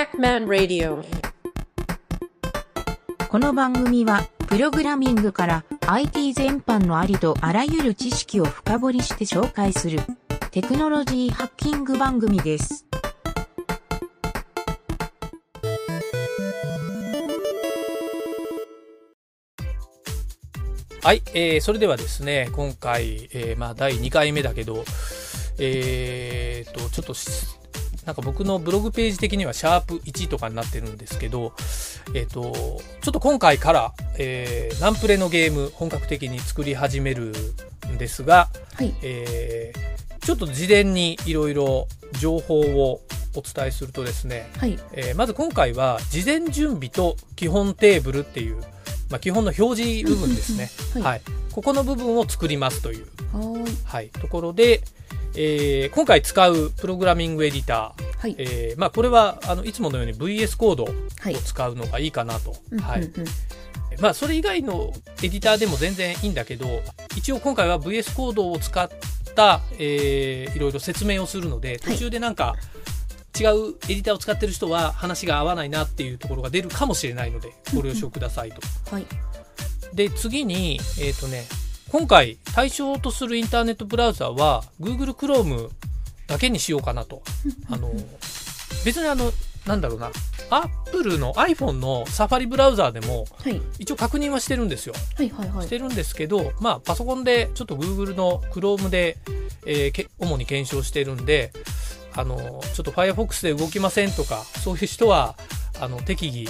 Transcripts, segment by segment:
Pac-Man Radio この番組は、プログラミングから IT 全般のありとあらゆる知識を深掘りして紹介するテクノロジーハッキング番組です。はい、えーそれではですね、今回、えーまあ、第2回目だけど、えーと、ちょっとし、なんか僕のブログページ的にはシャープ1とかになってるんですけど、えっ、と、ちょっと今回から、えーナンプレのゲーム本格的に作り始めるんですが、はい。えーちょっと事前にいろいろ情報をお伝えするとですね、はい。えーまず今回は事前準備と基本テーブルっていう、まあ、基本の表示部分ですね、はい。はい、ここの部分を作りますという、はい、ところで、えー今回使うプログラミングエディター、はい。えーまあ、これはあのいつものように VS コードをはい。使うのがいいかなと、うんはいうんうんまあ、それ以外のエディターでも全然いいんだけど一応今回は VS コードを使った、えーいろいろ説明をするので途中でなんか違うエディターを使ってる人は話が合わないなっていうところが出るかもしれないのでご了承くださいと。はい。で次に、えっとね、今回対象とするインターネットブラウザは Google Chrome だけにしようかなと。あの別にあのなんだろうな Apple の iPhone のサファリブラウザーでもはい。一応確認はしてるんですよ。はい。はい。はい。してるんですけど、まあ、パソコンでちょっと Google の Chrome で、えーけ主に検証してるんで、あの、ちょっと Firefox で動きませんとか、そういう人は、あの、適宜、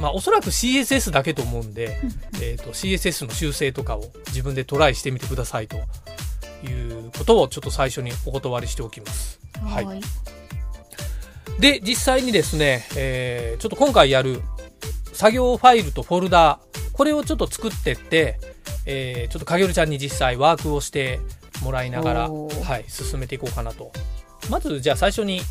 まあ、おそらく CSS だけと思うんで、えっ、と、CSS の修正とかを自分でトライしてみてくださいということをちょっと最初にお断りしておきます。はいはーい。で、実際にですね、えーちょっと今回やる作業ファイルとフォルダこれをちょっと作ってって、えーちょっとかげるちゃんに実際ワークをしてもらいながら、はい、進めていこうかなと。まず、じゃあ最初に、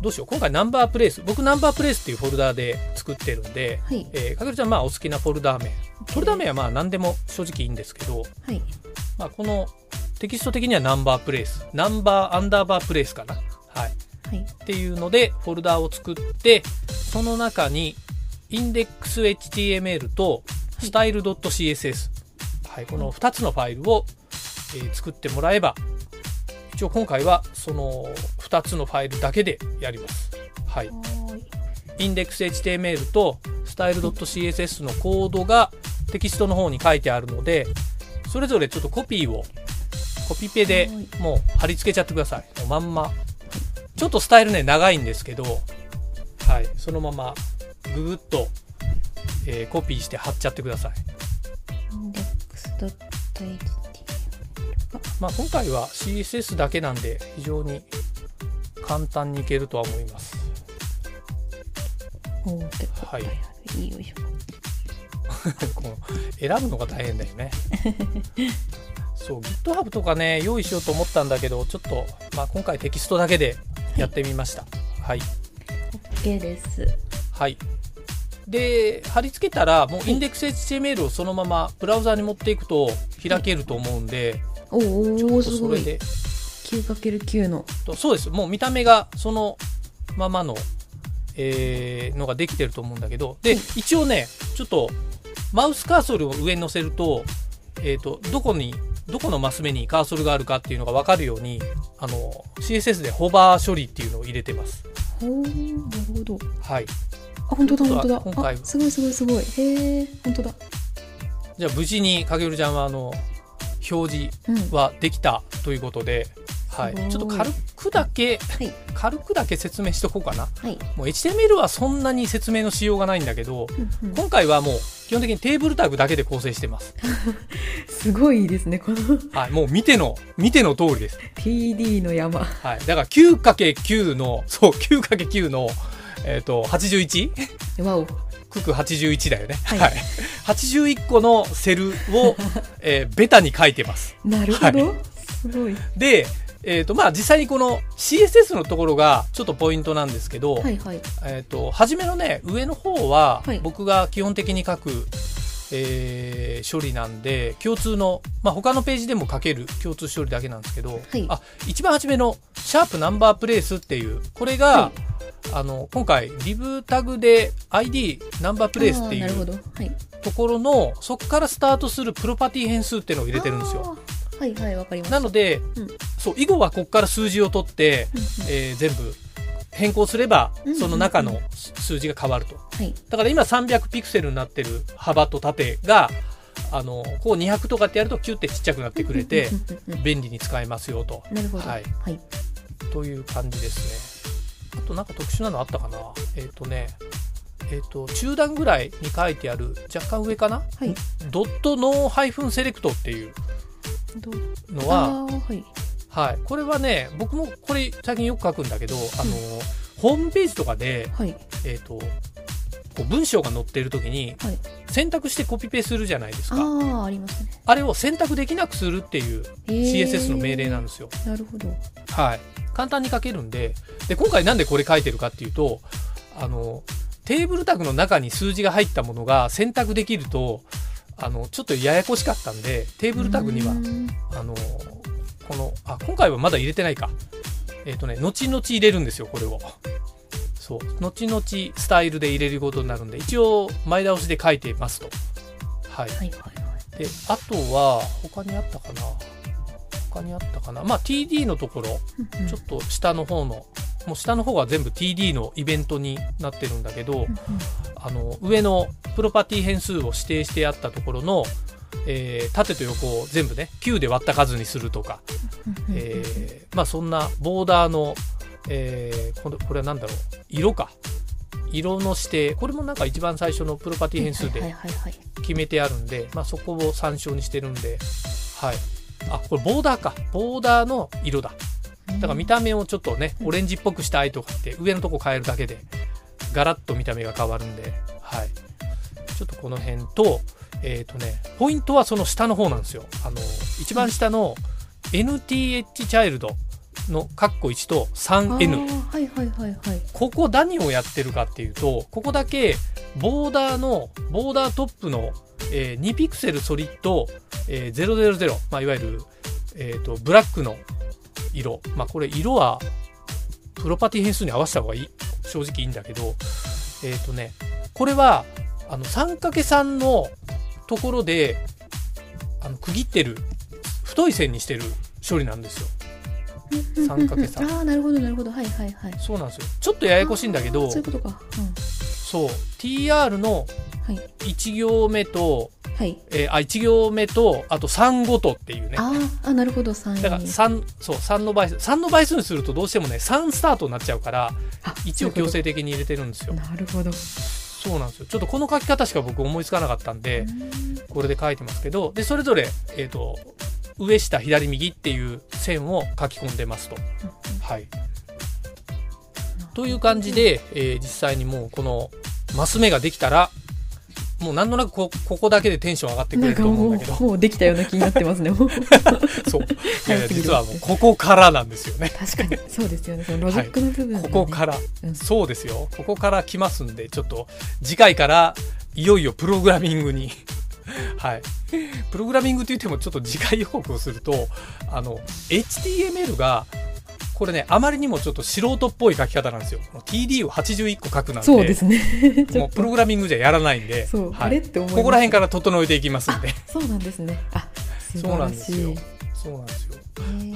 どうしよう。今回ナンバープレイス。僕ナンバープレイスっていうフォルダで作ってるんで、はい。えーかげるちゃんまあお好きなフォルダ名。フォルダ名はまあ何でも正直いいんですけど、はい。まあこのテキスト的にはナンバープレイス。ナンバーアンダーバープレイスかな。はい。はい。っていうのでフォルダを作ってその中に indexhtml と style.css、はい、この2つのファイルを、えー作ってもらえば一応今回はその2つのファイルだけでやります。はい、はーい。indexhtml と style.css のコードがテキストの方に書いてあるのでそれぞれちょっとコピーをコピペではい。もう貼り付けちゃってください。もうまんま。ちょっとスタイルね長いんですけどはい。そのままググッと、えーコピーして貼っちゃってください。インデックス .html まあ今回は CSS だけなんで非常に簡単にいけるとは思います。はい。いい。この選ぶのが大変だよね。そう GitHub とかね用意しようと思ったんだけどちょっと、まあ、今回テキストだけでやってみました。はい。OK です。はい。で貼り付けたらもう indexhtml をそのままブラウザに持っていくと開けると思うんで、おちょー、っとすごい。それで 9×9 の。とそうですもう見た目がそのままの、えーのができてると思うんだけどで、はい一応ねちょっとマウスカーソルを上に乗せると,、えー、とどこにどこのマス目にカーソルがあるかっていうのが分かるようにあの CSS でホバー処理っていうのを入れてますほー、なるほど。はいあ、本当だ、本当だ。は今回あ、すごいすごいすごい。へー、本当だ。じゃあ無事にかげるちゃんはあの表示うん。はできたということで、はい、すごいちょっと軽くだけはい。軽くだけ説明しとこうかなはい。もう HTML はそんなに説明のしようがないんだけどうんうん今回はもう基本的にテーブルタグだけで構成してます。すごいですね、このはい、もう見ての、見ての通りです。TD の山。はい。だから 9×9 の、そう、9×9 の、えっ、と、81? わお。クク81だよね。はいはい。81個のセルを、えーベタに書いてます。なるほど。はすごい。で、えっ、と、まあ、実際にこの CSS のところがちょっとポイントなんですけど、はいはい。えっ、と、初めのね、上の方ははい、僕が基本的に書く、えー処理なんで、共通の、まあ、他のページでも書ける共通処理だけなんですけど、はいあ、一番初めの、シャープナンバープレイスっていう、これが、はあの、今回、リブタグで ID、ナンバープレイスっていうところの、そこからスタートするプロパティ変数っていうのを入れてるんですよ。はいはいわかりました。なので、うん。そう、以後はここから数字を取って、うんうん。えー全部変更すればうんうんう、ん。その中の数字が変わると。はい。だから今300ピクセルになってる幅と縦が、あの、こう200とかってやるとキュッてちっちゃくなってくれて便利に使えますよと。なるほど。はい。はい。という感じですね。あとなんか特殊なのあったかな？えっ、とね、えっ、と、中段ぐらいに書いてある、若干上かな？はい。ドットノーハイフンセレクトっていうどのは、はい。はい。これはね、僕もこれ最近よく書くんだけど、あの、ホームページとかで、はい。えっ、と、こう文章が載ってる時にはい選択してコピペするじゃないですか。ああありますねあれを選択できなくするっていう CSS の命令なんですよ。なるほどはい。簡単に書けるんで、で、今回なんでこれ書いてるかっていうと、あの、テーブルタグの中に数字が入ったものが選択できると、あの、ちょっとややこしかったんで、テーブルタグにはう、んあの、この、あ、今回はまだ入れてないか。えっ、とね、後々入れるんですよ、これを。そう。後々スタイルで入れることになるんで、一応前倒しで書いてますと。はい。はいはいはいで、あとは、他にあったかな？他にあったかな？まあ、TD のところ、うんうんちょっと下の方の、もう下の方が全部 TD のイベントになってるんだけど、うんうんあの、上のプロパティ変数を指定してあったところの、えー縦と横を全部ね、9で割った数にするとか、うんうんえーまあそんなボーダーの、えーこれこれは何だろう、色か。色の指定、これもなんか一番最初のプロパティ変数はいで決めてあるんで、まあそこを参照にしてるんで、はい。あ、これボーダーか。ボーダーの色だ。だから見た目をちょっとね、オレンジっぽくしたいとかって上のとこ変えるだけで、ガラッと見た目が変わるんで、はい。ちょっとこの辺と、えっ、とね、ポイントはその下の方なんですよ。あの、一番下の NTH チャイルドのカッコ1とあ 3N。ーはいはいはいはいここ何をやってるかっていうと、ここだけボーダーの、ボーダートップの、えー2ピクセルソリッド、えー000、まあ、いわゆる、えっ、と、ブラックの色。まあ、これ色は、プロパティ変数に合わせた方がいい。正直いいんだけど、えっ、とね、これは、あの、3×3 のところで、あの、区切ってる、太い線にしてる処理なんですよ。3×3 ああなるほどなるほど。はいはいはい。そうなんですよ。ちょっとややこしいんだけあどー、そういうことか。そう。TR のうんはい。1行目と、はい。えーあ、1行目と、あと3ごとっていうね。あーあなるほど。3だから3、そう、3の倍数。3の倍数にするとどうしてもね、3スタートになっちゃうから、あ一応強制的に入れてるんですよ。なるほど。そうなんですよ。ちょっとこの書き方しか僕思いつかなかったんで、これで書いてますけど、で、それぞれ、えっ、と、上下左右っていう線を書き込んでますと。はい。という感じで、えー実際にもうこのマス目ができたら、もうなんとなくこここだけでテンション上がってくれると思うんだけど、もうできたような気になってますね そう。いや 実はもうここからなんですよね。確かにそうですよねそのロジックの部分、ねここから、うんそうですよ。ここから来ますんで、ちょっと次回からいよいよプログラミングに。はい。プログラミングって言ってもちょっと次回予告をすると、あの、HTML が、これね、あまりにもちょっと素人っぽい書き方なんですよ。TD を81個書くなんて、そうですね。もうプログラミングじゃやらないんで、そう、はい。あれって思います。ここら辺から整えていきますんで。そうなんですね。あ素そう晴らしい。なんですよ。そうなんですよ。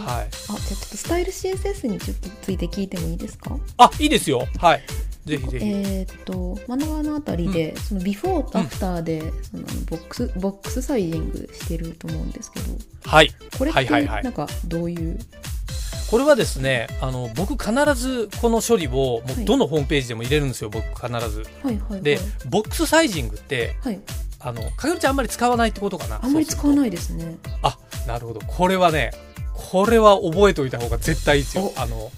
はい。あじゃあちょっとスタイル CSS にちょっとついて聞いてもいいですか？あ、いいですよ。はい。ぜひぜひ。えーっと真ん中のあたりで、その before と after で、そのあの box box-sizing してると思うんですけどはい。これってはいはいはいなんかどういう、これはですね、あの、僕必ずこの処理を、もうどのホームページでも入れるんですよ、僕必ず。はいはいはいで、 box-sizing って、はい、あの、かよりちゃんあんまり使わないってことかな。あんまり使わい。ないですねあ、なるほど。これはね、これは覚えておいた方が絶対いいですよ。お。あの、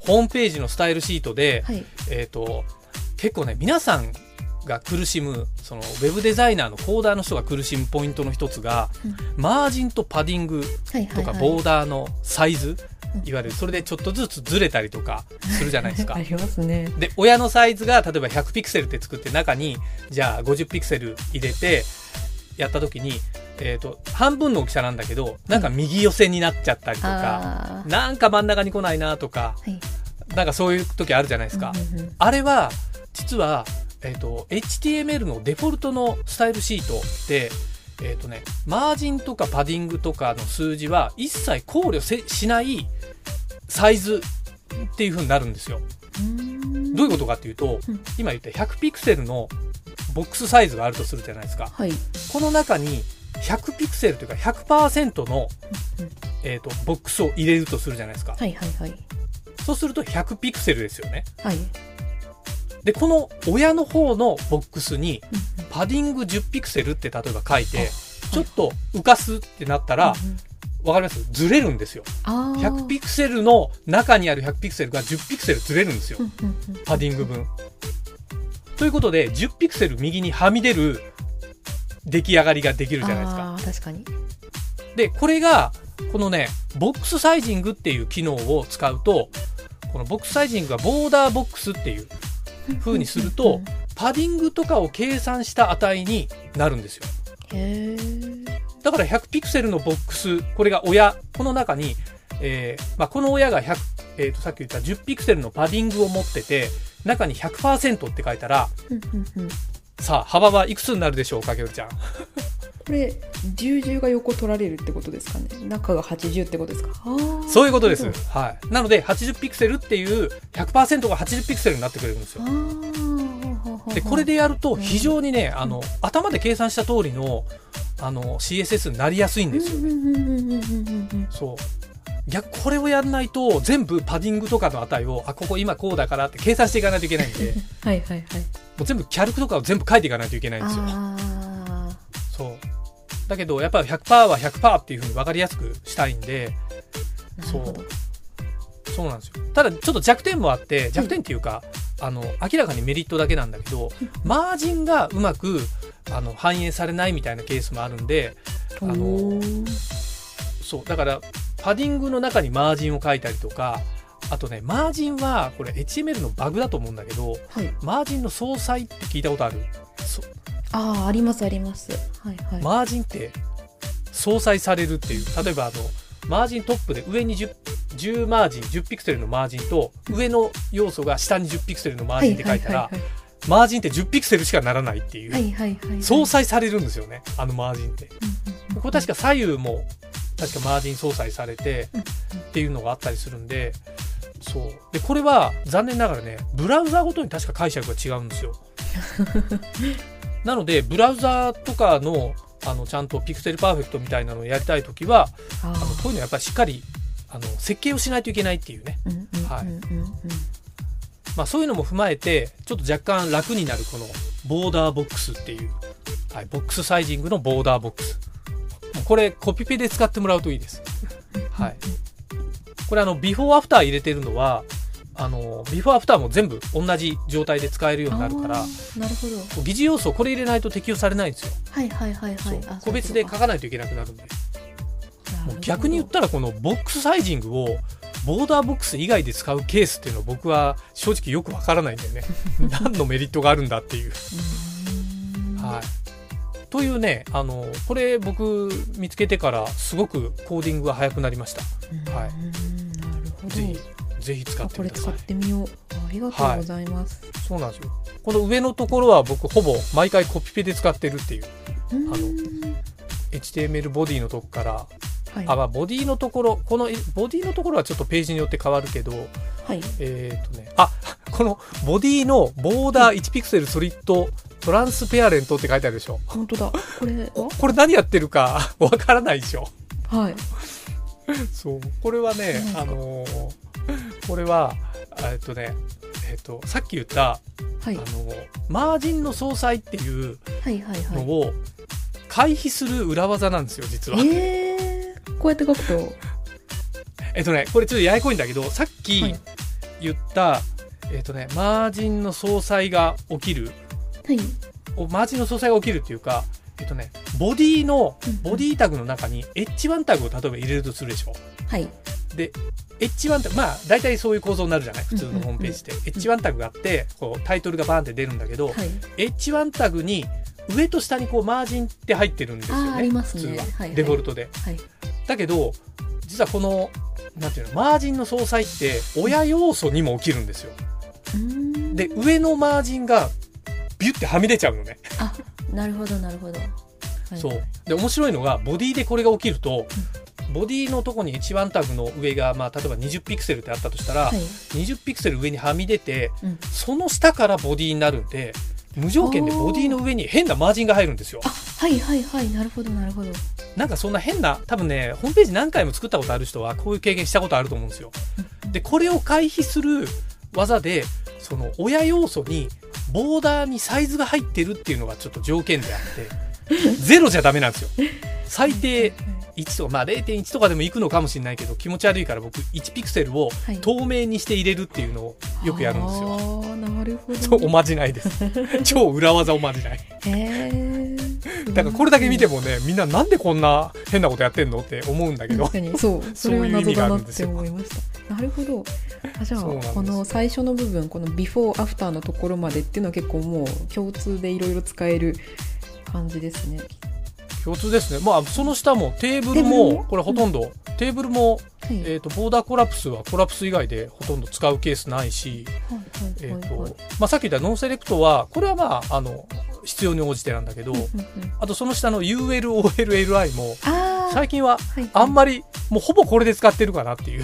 ホームページのスタイルシートで、はい。えっ、と、結構ね、皆さんが苦しむ、その、ウェブデザイナーのコーダーの人が苦しむポイントの一つが、うん。マージンとパディングはいはいはい。とかボーダーのサイズ、うん。いわゆるそれでちょっとずつずれたりとかするじゃないですか。あ。りますね。で、親のサイズが例えば100ピクセルって作って中に、じゃあ50ピクセル入れて、やった時に、えっ、と、半分の大きさなんだけど、なんか右寄せになっちゃったりとか、あーなんか真ん中に来ないなとか、はいなんかそういう時あるじゃないですか。うんうんうんあれは、実は、えっ、と、HTML のデフォルトのスタイルシートで、えっ、とね、マージンとかパディングとかの数字は一切考慮せしないサイズっていう風になるんですよ。うんどういうことかっていうと、うん今言った100ピクセルのボックスサイズがあるとするじゃないですか。はい。この中に100ピクセルというか100%の、うんえっ、と、ボックスを入れるとするじゃないですか。はいはいはい。そうすると100ピクセルですよね。はい。で、この親の方のボックスにパディング10ピクセルって例えば書いて、あちょっと浮かすってなったら、わかります？ずれるんですよ。あー100ピクセルの中にある100ピクセルが10ピクセルずれるんですよパディング分。ということで、10ピクセル右にはみ出る出来上がりができるじゃないですか。あー確かに。で、これが、このね、ボックスサイジングっていう機能を使うと、このボックスサイジングがボーダーボックスっていう 風にするとパディングとかを計算した値になるんですよ。だから100ピクセルのボックス、これが親、この中に、えーまあ、この親が100、えーと、さっき言った10ピクセルのパディングを持ってて、中に100%って書いたら、さあ、幅はいくつになるでしょうかけるちゃん。これ十字が横取られるってことですかね中が80ってことですかそういうことです。はい。なので、80ピクセルっていう100%が80ピクセルになってくれるんですよで、これでやると非常にね、あの、頭で計算した通りの、あの、CSS になりやすいんですよね。うんうんうんうんうんうんうんそう。逆、これをやんないと、全部パディングとかの値を、あ、ここ今こうだからって計算していかないといけないんで、はいはいはい。もう全部キャルクとかを全部書いていかないといけないんですよ。あそう。だけど、やっぱり100%は100%っていうふうに分かりやすくしたいんで、あなるほど。そうなんですよ。ただ、ちょっと弱点もあって、弱点っていうか、あの、明らかにメリットだけなんだけど、マージンがうまく、あの、反映されないみたいなケースもあるんで、あのそう。だから、パディングの中にマージンを書いたりとか、あとね、マージンは、これ HTML のバグだと思うんだけど、はい。マージンの相殺って聞いたことある？そああありますあります。はいはい。マージンって相殺されるっていう例えばあのマージントップで上に 10, 10マージン10ピクセルのマージンと上の要素が下に10ピクセルのマージンって書いたら、はいマージンって10ピクセルしかならないっていう、はいはいはいはい。相殺されるんですよねあのマージンって。うんうんうん。これ確か左右も確かマージン相殺されてうん。っていうのがあったりするんでそう。でこれは残念ながらねブラウザーごとに確か解釈が違うんですよ。なのでブラウザーとかのあのちゃんとピクセルパーフェクトみたいなのをやりたいときはああのこういうのはやっぱりしっかりあの設計をしないといけないっていうね、はい。まあ、そういうのも踏まえてちょっと若干楽になるこのボーダーボックスっていう、はい、 box-sizing の border-box これコピペで使ってもらうといいです。はい。これあの before after 入れてるのはあの before after も全部同じ状態で使えるようになるからなるほど。疑似要素これ入れないと適用されないんですよ、はいはいはいはい。あ個別で書かないといけなくなるんで。もう逆に言ったらこの box-sizing を border-box 以外で使うケースっていうのは僕は正直よくわからないんだよね。何のメリットがあるんだっていう、はい、というねあのこれ僕見つけてからすごくコーディングが早くなりました。はい。いなるほど。ぜひぜひ使っってみてください。てみよう。ありがとうございます、そうなんですよ。この上のところは僕ほぼ毎回コピペで使ってるっていううん。あの HTML ボディのとこからはい。あ、まあ、ボディのところこのボディのところはちょっとページによって変わるけどはい。えっ、とね、あ、このボディのボーダー1ピクセルソリッドトランスペアレントって書いてあるでしょ。本当だ。これは？これ何やってるか わからないでしょ。はい。そう。これはねあのーこれは、えっとね、えっ、と、さっき言った、はい。あのーマージンの相殺っていうはいはいはい。のを回避する裏技なんですよ、実は。えー、こうやって書くと？えっとね、これちょっとややこいんだけど、さっきはい。言った、えっとね、マージンの相殺が起きるはいおマージンの相殺が起きるっていうか、えっとね、ボディのボディタグの中に H1 タグを例えば入れるとするでしょ。はい。で、H1 タグ、まあ、大体そういう構造になるじゃない？普通のホームページって。H1 タグがあって、こう、タイトルがバーンって出るんだけど、はい。H1 タグに、上と下にこう、マージンって入ってるんですよね。あーありますね。普通は。はいはい。デフォルトで。はい。だけど、実はこのなんていうのマージンの相殺って親要素にも起きるんですよ。で上のマージンがビュッてはみ出ちゃうのね。あなるほどなるほど、はい。そう。で面白いのがボディでこれが起きると、ボディのとこに1タグの上が、まあ、例えば20ピクセルってあったとしたら、はい。20ピクセル上にはみ出てうん、その下からボディになるんで無条件でボディの上に変なマージンが入るんですよ。あはいはいはい。なるほどなるほど。なんかそんな変な多分ねホームページ何回も作ったことある人はこういう経験したことあると思うんですよ。でこれを回避する技でその親要素にボーダーにサイズが入ってるっていうのがちょっと条件であってゼロじゃダメなんですよ最低1とかまあ0.1とかでもいくのかもしれないけど気持ち悪いから僕1ピクセルを透明にして入れるっていうのをよくやるんですよ。ああなるほどそうおまじないです。超裏技おまじない。えーえだからこれだけ見てもねみんななんでこんな変なことやってんのって思うんだけど。確かに。そう。それは謎だなって思いました。なるほど。あじゃあこの最初の部分このビフォーアフターのところまでっていうのは結構もう共通でいろいろ使える感じですね共通ですね。まあその下もテーブルもも？これほとんどテーブルもはい。えっとボーダーコラプスはコラプス以外でほとんど使うケースないし、さっき言ったノンセレクトはこれはまああの必要に応じてなんだけど、あとその下の ULOLLI も最近ははいあんまりもうほぼこれで使ってるかなっていう。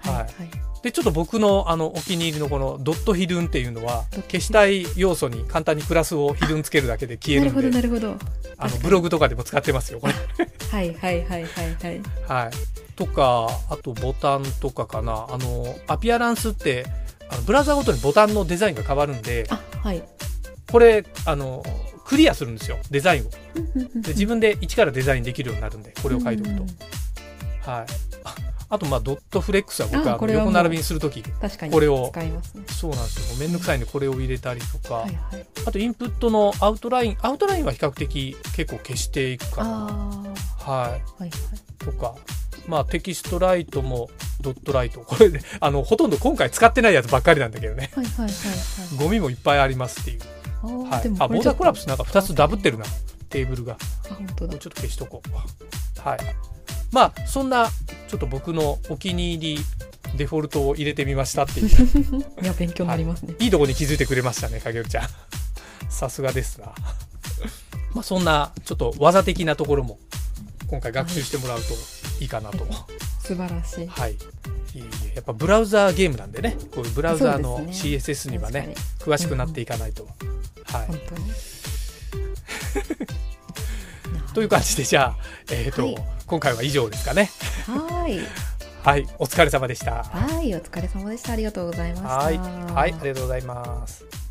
はいでちょっと僕のあのお気に入りのこのドットヒドゥンっていうのは消したい要素に簡単にプラスをヒドゥンつけるだけで消えなるほどるんでなるほどあのブログとかでも使ってますよこれ。はいはいはいはいはい。はい、とかあとボタンとかかな。あのアピアランスってあのブラウザごとにボタンのデザインが変わるんであはい。これあのクリアするんですよデザインを。でで自分で一からデザインできるようになるんでこれを書いておくと、うん。はいああとまあドットフレックスは僕は横並びにするとき確かにこれをそうなんですよ。めんどくさいんでこれを入れたりとか、はいはい。あとインプットのアウトラインアウトラインは比較的結構消していくかな。はい。はいはい。とか、まあ、テキストライトもドットライト。これで あのほとんど今回使ってないやつばっかりなんだけどね。はいはいはいはい。ゴミもいっぱいありますっていう、はい。あボーダーコラプスこなんか2つダブってるな。テーブルが。れちょっとあ本当だ。これちょっと消しとこう。はいまあそんなちょっと僕のお気に入りデフォルトを入れてみましたっていういや勉強になりますね、いいとこに気づいてくれましたね影織ちゃん。さすがですな。まあそんなちょっと技的なところも今回学習してもらうといいかなと、素晴らしい。はい。いえいえやっぱブラウザーゲームなんでね、こういうブラウザーの CSS にはね、確詳しくなっていかないと。はい。という感じで、じゃあ、えっ、と、はい今回は以上ですかね。はい はい。お疲れ様でした。はいお疲れ様でしたありがとうございましたはい。はい。ありがとうございます。